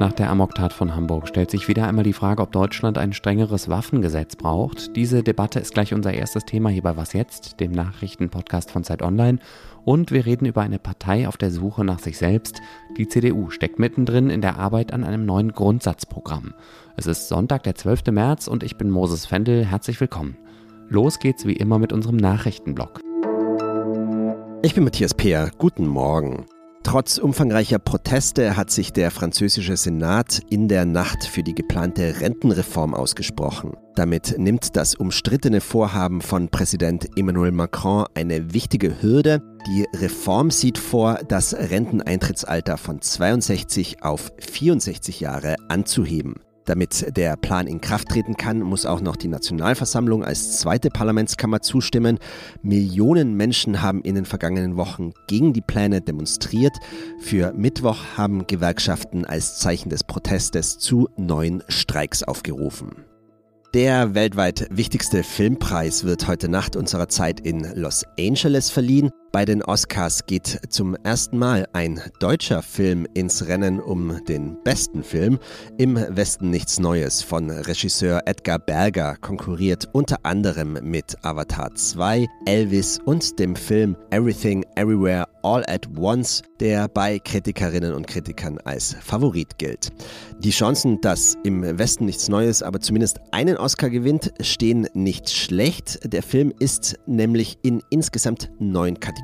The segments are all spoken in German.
Nach der Amoktat von Hamburg stellt sich wieder einmal die Frage, ob Deutschland ein strengeres Waffengesetz braucht. Diese Debatte ist gleich unser erstes Thema hier bei Was jetzt, dem Nachrichtenpodcast von Zeit Online. Und wir reden über eine Partei auf der Suche nach sich selbst. Die CDU steckt mittendrin in der Arbeit an einem neuen Grundsatzprogramm. Es ist Sonntag, der 12. März und ich bin Moses Fendel. Herzlich willkommen. Los geht's wie immer mit unserem Nachrichtenblock. Ich bin Matthias Peer. Guten Morgen. Trotz umfangreicher Proteste hat sich der französische Senat in der Nacht für die geplante Rentenreform ausgesprochen. Damit nimmt das umstrittene Vorhaben von Präsident Emmanuel Macron eine wichtige Hürde. Die Reform sieht vor, das Renteneintrittsalter von 62 auf 64 Jahre anzuheben. Damit der Plan in Kraft treten kann, muss auch noch die Nationalversammlung als zweite Parlamentskammer zustimmen. Millionen Menschen haben in den vergangenen Wochen gegen die Pläne demonstriert. Für Mittwoch haben Gewerkschaften als Zeichen des Protestes zu neuen Streiks aufgerufen. Der weltweit wichtigste Filmpreis wird heute Nacht unserer Zeit in Los Angeles verliehen. Bei den Oscars geht zum ersten Mal ein deutscher Film ins Rennen um den besten Film. Im Westen nichts Neues von Regisseur Edgar Berger konkurriert unter anderem mit Avatar 2, Elvis und dem Film Everything Everywhere All at Once, der bei Kritikerinnen und Kritikern als Favorit gilt. Die Chancen, dass im Westen nichts Neues, aber zumindest einen Oscar gewinnt, stehen nicht schlecht. Der Film ist nämlich in insgesamt neun Kategorien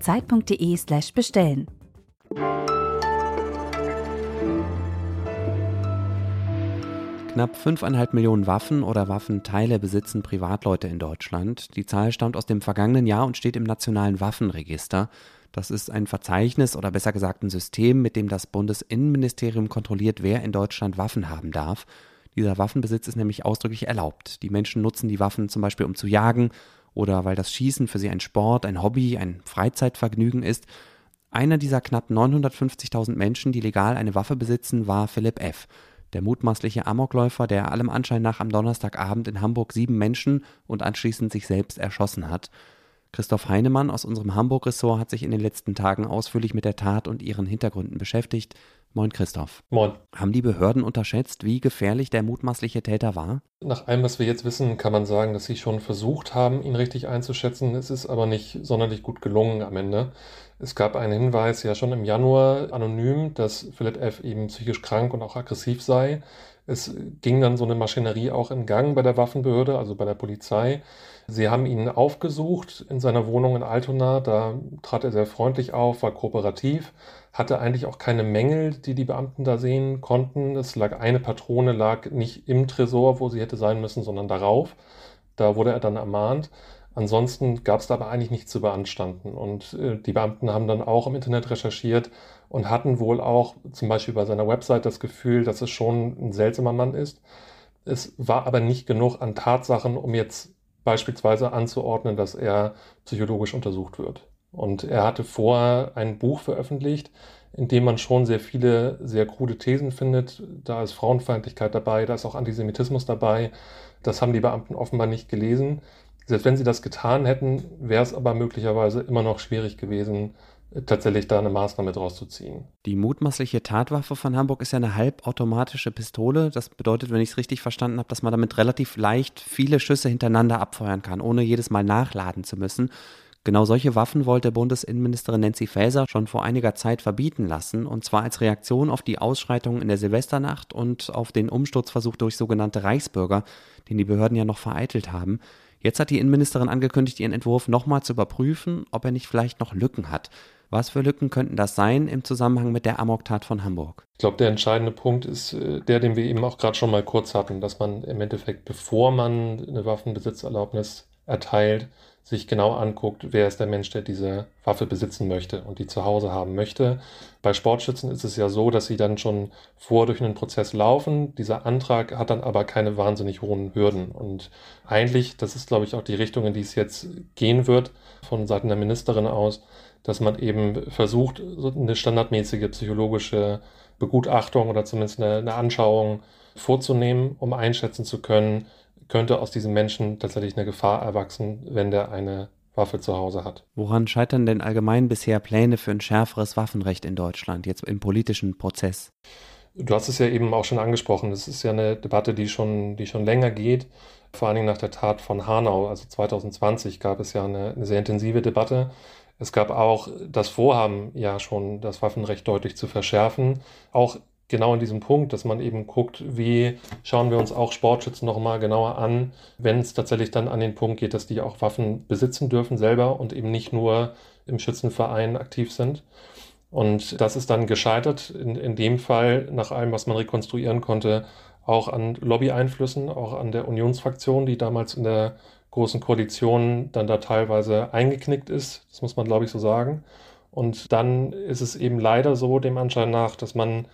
zeit.de/slash bestellen. Knapp 5,5 Millionen Waffen oder Waffenteile besitzen Privatleute in Deutschland. Die Zahl stammt aus dem vergangenen Jahr und steht im Nationalen Waffenregister. Das ist ein Verzeichnis oder besser gesagt ein System, mit dem das Bundesinnenministerium kontrolliert, wer in Deutschland Waffen haben darf. Dieser Waffenbesitz ist nämlich ausdrücklich erlaubt. Die Menschen nutzen die Waffen zum Beispiel, um zu jagen oder weil das Schießen für sie ein Sport, ein Hobby, ein Freizeitvergnügen ist. Einer dieser knapp 950.000 Menschen, die legal eine Waffe besitzen, war Philipp F., der mutmaßliche Amokläufer, der allem Anschein nach am Donnerstagabend in Hamburg sieben Menschen und anschließend sich selbst erschossen hat. Christoph Heinemann aus unserem Hamburg-Ressort hat sich in den letzten Tagen ausführlich mit der Tat und ihren Hintergründen beschäftigt. Moin Christoph. Moin. Haben die Behörden unterschätzt, wie gefährlich der mutmaßliche Täter war? Nach allem, was wir jetzt wissen, kann man sagen, dass sie schon versucht haben, ihn richtig einzuschätzen. Es ist aber nicht sonderlich gut gelungen am Ende. Es gab einen Hinweis ja schon im Januar anonym, dass Philipp F. eben psychisch krank und auch aggressiv sei. Es ging dann so eine Maschinerie auch in Gang bei der Waffenbehörde, also bei der Polizei. Sie haben ihn aufgesucht in seiner Wohnung in Altona. Da trat er sehr freundlich auf, war kooperativ hatte eigentlich auch keine Mängel, die die Beamten da sehen konnten. Es lag eine Patrone, lag nicht im Tresor, wo sie hätte sein müssen, sondern darauf. Da wurde er dann ermahnt. Ansonsten gab es da aber eigentlich nichts zu beanstanden. Und äh, die Beamten haben dann auch im Internet recherchiert und hatten wohl auch zum Beispiel bei seiner Website das Gefühl, dass es schon ein seltsamer Mann ist. Es war aber nicht genug an Tatsachen, um jetzt beispielsweise anzuordnen, dass er psychologisch untersucht wird. Und er hatte vorher ein Buch veröffentlicht, in dem man schon sehr viele sehr krude Thesen findet. Da ist Frauenfeindlichkeit dabei, da ist auch Antisemitismus dabei. Das haben die Beamten offenbar nicht gelesen. Selbst wenn sie das getan hätten, wäre es aber möglicherweise immer noch schwierig gewesen, tatsächlich da eine Maßnahme draus zu ziehen. Die mutmaßliche Tatwaffe von Hamburg ist ja eine halbautomatische Pistole. Das bedeutet, wenn ich es richtig verstanden habe, dass man damit relativ leicht viele Schüsse hintereinander abfeuern kann, ohne jedes Mal nachladen zu müssen. Genau solche Waffen wollte Bundesinnenministerin Nancy Faeser schon vor einiger Zeit verbieten lassen, und zwar als Reaktion auf die Ausschreitungen in der Silvesternacht und auf den Umsturzversuch durch sogenannte Reichsbürger, den die Behörden ja noch vereitelt haben. Jetzt hat die Innenministerin angekündigt, ihren Entwurf nochmal zu überprüfen, ob er nicht vielleicht noch Lücken hat. Was für Lücken könnten das sein im Zusammenhang mit der Amoktat von Hamburg? Ich glaube, der entscheidende Punkt ist äh, der, den wir eben auch gerade schon mal kurz hatten, dass man im Endeffekt, bevor man eine Waffenbesitzerlaubnis erteilt, sich genau anguckt, wer ist der Mensch, der diese Waffe besitzen möchte und die zu Hause haben möchte. Bei Sportschützen ist es ja so, dass sie dann schon vor durch einen Prozess laufen. Dieser Antrag hat dann aber keine wahnsinnig hohen Hürden. Und eigentlich, das ist, glaube ich, auch die Richtung, in die es jetzt gehen wird, von Seiten der Ministerin aus, dass man eben versucht, eine standardmäßige psychologische Begutachtung oder zumindest eine, eine Anschauung vorzunehmen, um einschätzen zu können, könnte aus diesem Menschen tatsächlich eine Gefahr erwachsen, wenn der eine Waffe zu Hause hat. Woran scheitern denn allgemein bisher Pläne für ein schärferes Waffenrecht in Deutschland, jetzt im politischen Prozess? Du hast es ja eben auch schon angesprochen. Das ist ja eine Debatte, die schon, die schon länger geht. Vor allen Dingen nach der Tat von Hanau, also 2020, gab es ja eine, eine sehr intensive Debatte. Es gab auch das Vorhaben, ja schon das Waffenrecht deutlich zu verschärfen. Auch genau in diesem Punkt, dass man eben guckt, wie schauen wir uns auch Sportschützen nochmal genauer an, wenn es tatsächlich dann an den Punkt geht, dass die auch Waffen besitzen dürfen selber und eben nicht nur im Schützenverein aktiv sind. Und das ist dann gescheitert, in, in dem Fall, nach allem, was man rekonstruieren konnte, auch an Lobby-Einflüssen, auch an der Unionsfraktion, die damals in der großen Koalition dann da teilweise eingeknickt ist. Das muss man, glaube ich, so sagen. Und dann ist es eben leider so, dem Anschein nach, dass man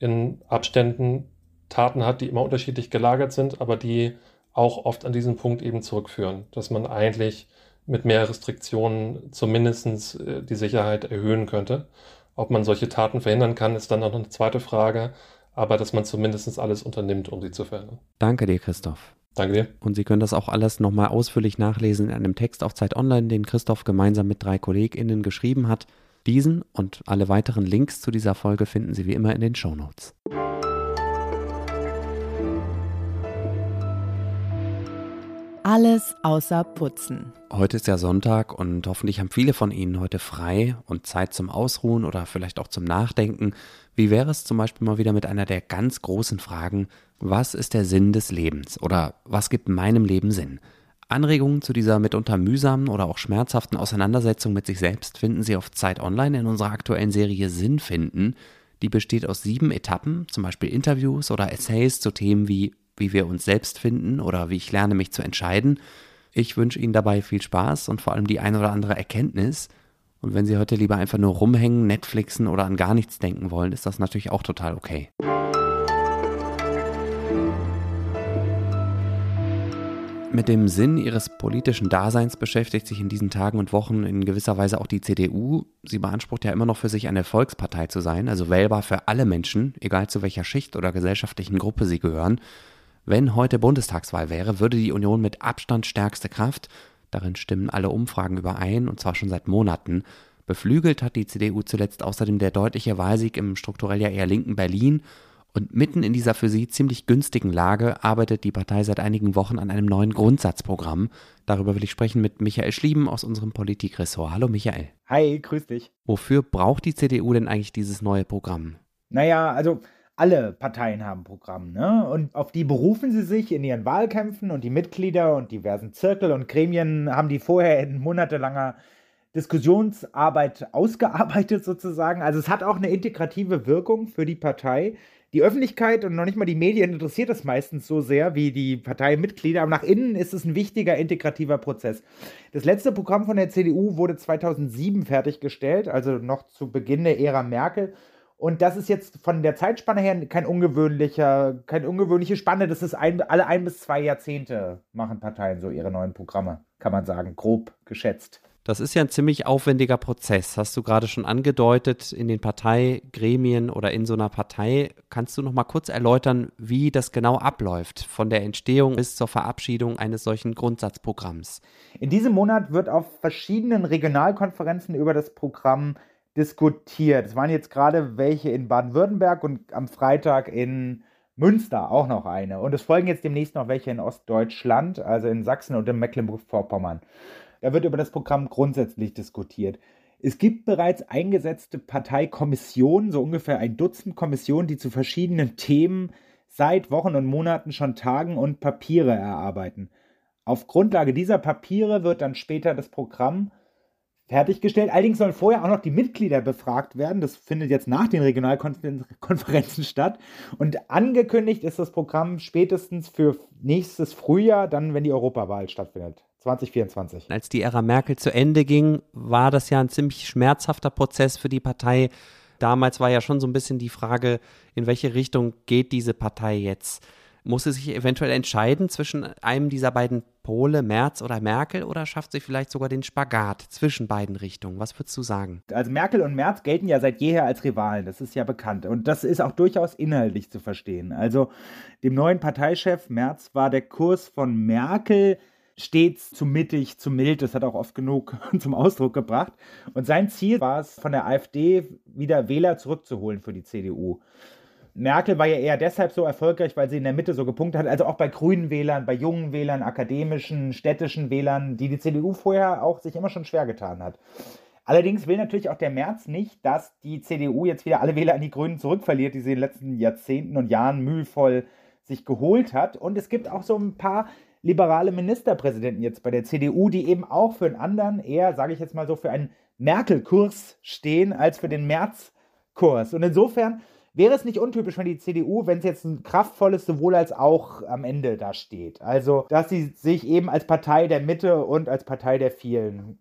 in Abständen Taten hat, die immer unterschiedlich gelagert sind, aber die auch oft an diesen Punkt eben zurückführen, dass man eigentlich mit mehr Restriktionen zumindest äh, die Sicherheit erhöhen könnte. Ob man solche Taten verhindern kann, ist dann noch eine zweite Frage, aber dass man zumindest alles unternimmt, um sie zu verhindern. Danke dir, Christoph. Danke dir. Und Sie können das auch alles nochmal ausführlich nachlesen in einem Text auf Zeit Online, den Christoph gemeinsam mit drei KollegInnen geschrieben hat. Diesen und alle weiteren Links zu dieser Folge finden Sie wie immer in den Show Notes. Alles außer Putzen. Heute ist ja Sonntag und hoffentlich haben viele von Ihnen heute frei und Zeit zum Ausruhen oder vielleicht auch zum Nachdenken. Wie wäre es zum Beispiel mal wieder mit einer der ganz großen Fragen, was ist der Sinn des Lebens oder was gibt meinem Leben Sinn? Anregungen zu dieser mitunter mühsamen oder auch schmerzhaften Auseinandersetzung mit sich selbst finden Sie auf Zeit Online in unserer aktuellen Serie Sinn finden. Die besteht aus sieben Etappen, zum Beispiel Interviews oder Essays zu Themen wie wie wir uns selbst finden oder wie ich lerne, mich zu entscheiden. Ich wünsche Ihnen dabei viel Spaß und vor allem die ein oder andere Erkenntnis. Und wenn Sie heute lieber einfach nur rumhängen, Netflixen oder an gar nichts denken wollen, ist das natürlich auch total okay. Mit dem Sinn ihres politischen Daseins beschäftigt sich in diesen Tagen und Wochen in gewisser Weise auch die CDU. Sie beansprucht ja immer noch für sich eine Volkspartei zu sein, also wählbar für alle Menschen, egal zu welcher Schicht oder gesellschaftlichen Gruppe sie gehören. Wenn heute Bundestagswahl wäre, würde die Union mit Abstand stärkste Kraft, darin stimmen alle Umfragen überein, und zwar schon seit Monaten, beflügelt hat die CDU zuletzt außerdem der deutliche Wahlsieg im strukturell ja eher linken Berlin und mitten in dieser für sie ziemlich günstigen Lage arbeitet die Partei seit einigen Wochen an einem neuen Grundsatzprogramm. Darüber will ich sprechen mit Michael Schlieben aus unserem Politikressort. Hallo Michael. Hi, grüß dich. Wofür braucht die CDU denn eigentlich dieses neue Programm? Naja, also alle Parteien haben Programm, ne? Und auf die berufen sie sich in ihren Wahlkämpfen und die Mitglieder und diversen Zirkel und Gremien haben die vorher in monatelanger Diskussionsarbeit ausgearbeitet sozusagen. Also es hat auch eine integrative Wirkung für die Partei die Öffentlichkeit und noch nicht mal die Medien interessiert das meistens so sehr wie die Parteimitglieder, aber nach innen ist es ein wichtiger integrativer Prozess. Das letzte Programm von der CDU wurde 2007 fertiggestellt, also noch zu Beginn der Ära Merkel. Und das ist jetzt von der Zeitspanne her kein ungewöhnlicher, keine ungewöhnliche Spanne. Das ist ein, alle ein bis zwei Jahrzehnte machen Parteien so ihre neuen Programme, kann man sagen, grob geschätzt. Das ist ja ein ziemlich aufwendiger Prozess, hast du gerade schon angedeutet, in den Parteigremien oder in so einer Partei. Kannst du noch mal kurz erläutern, wie das genau abläuft, von der Entstehung bis zur Verabschiedung eines solchen Grundsatzprogramms? In diesem Monat wird auf verschiedenen Regionalkonferenzen über das Programm diskutiert. Es waren jetzt gerade welche in Baden-Württemberg und am Freitag in Münster auch noch eine. Und es folgen jetzt demnächst noch welche in Ostdeutschland, also in Sachsen und in Mecklenburg-Vorpommern. Da wird über das Programm grundsätzlich diskutiert. Es gibt bereits eingesetzte Parteikommissionen, so ungefähr ein Dutzend Kommissionen, die zu verschiedenen Themen seit Wochen und Monaten schon tagen und Papiere erarbeiten. Auf Grundlage dieser Papiere wird dann später das Programm fertiggestellt. Allerdings sollen vorher auch noch die Mitglieder befragt werden. Das findet jetzt nach den Regionalkonferenzen statt. Und angekündigt ist das Programm spätestens für nächstes Frühjahr, dann wenn die Europawahl stattfindet. 2024. Als die Ära Merkel zu Ende ging, war das ja ein ziemlich schmerzhafter Prozess für die Partei. Damals war ja schon so ein bisschen die Frage, in welche Richtung geht diese Partei jetzt? Muss sie sich eventuell entscheiden zwischen einem dieser beiden Pole, Merz oder Merkel, oder schafft sie vielleicht sogar den Spagat zwischen beiden Richtungen? Was würdest du sagen? Also Merkel und Merz gelten ja seit jeher als Rivalen, das ist ja bekannt. Und das ist auch durchaus inhaltlich zu verstehen. Also dem neuen Parteichef Merz war der Kurs von Merkel stets zu mittig, zu mild. Das hat auch oft genug zum Ausdruck gebracht. Und sein Ziel war es, von der AfD wieder Wähler zurückzuholen für die CDU. Merkel war ja eher deshalb so erfolgreich, weil sie in der Mitte so gepunktet hat, also auch bei grünen Wählern, bei jungen Wählern, akademischen, städtischen Wählern, die die CDU vorher auch sich immer schon schwer getan hat. Allerdings will natürlich auch der März nicht, dass die CDU jetzt wieder alle Wähler an die Grünen zurückverliert, die sie in den letzten Jahrzehnten und Jahren mühevoll sich geholt hat. Und es gibt auch so ein paar liberale Ministerpräsidenten jetzt bei der CDU, die eben auch für einen anderen, eher, sage ich jetzt mal so, für einen Merkel-Kurs stehen als für den März-Kurs. Und insofern wäre es nicht untypisch wenn die CDU, wenn es jetzt ein kraftvolles sowohl als auch am Ende da steht. Also, dass sie sich eben als Partei der Mitte und als Partei der vielen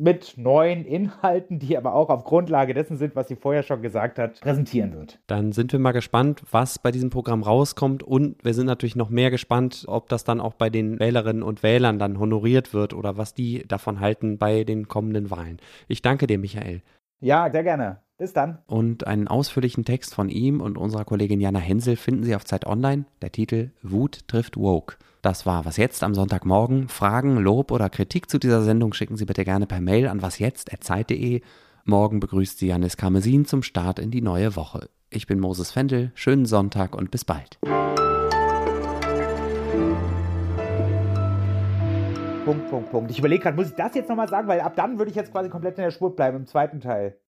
mit neuen Inhalten, die aber auch auf Grundlage dessen sind, was sie vorher schon gesagt hat, präsentieren wird. Dann sind wir mal gespannt, was bei diesem Programm rauskommt und wir sind natürlich noch mehr gespannt, ob das dann auch bei den Wählerinnen und Wählern dann honoriert wird oder was die davon halten bei den kommenden Wahlen. Ich danke dir, Michael. Ja, sehr gerne. Bis dann. Und einen ausführlichen Text von ihm und unserer Kollegin Jana Hensel finden Sie auf Zeit Online. Der Titel Wut trifft Woke. Das war Was jetzt am Sonntagmorgen. Fragen, Lob oder Kritik zu dieser Sendung schicken Sie bitte gerne per Mail an wasjetzt.zeit.de. Morgen begrüßt Sie Janis Karmesin zum Start in die neue Woche. Ich bin Moses Fendel. Schönen Sonntag und bis bald. Punkt, Punkt, Punkt. Ich überlege gerade, muss ich das jetzt nochmal sagen? Weil ab dann würde ich jetzt quasi komplett in der Spur bleiben im zweiten Teil.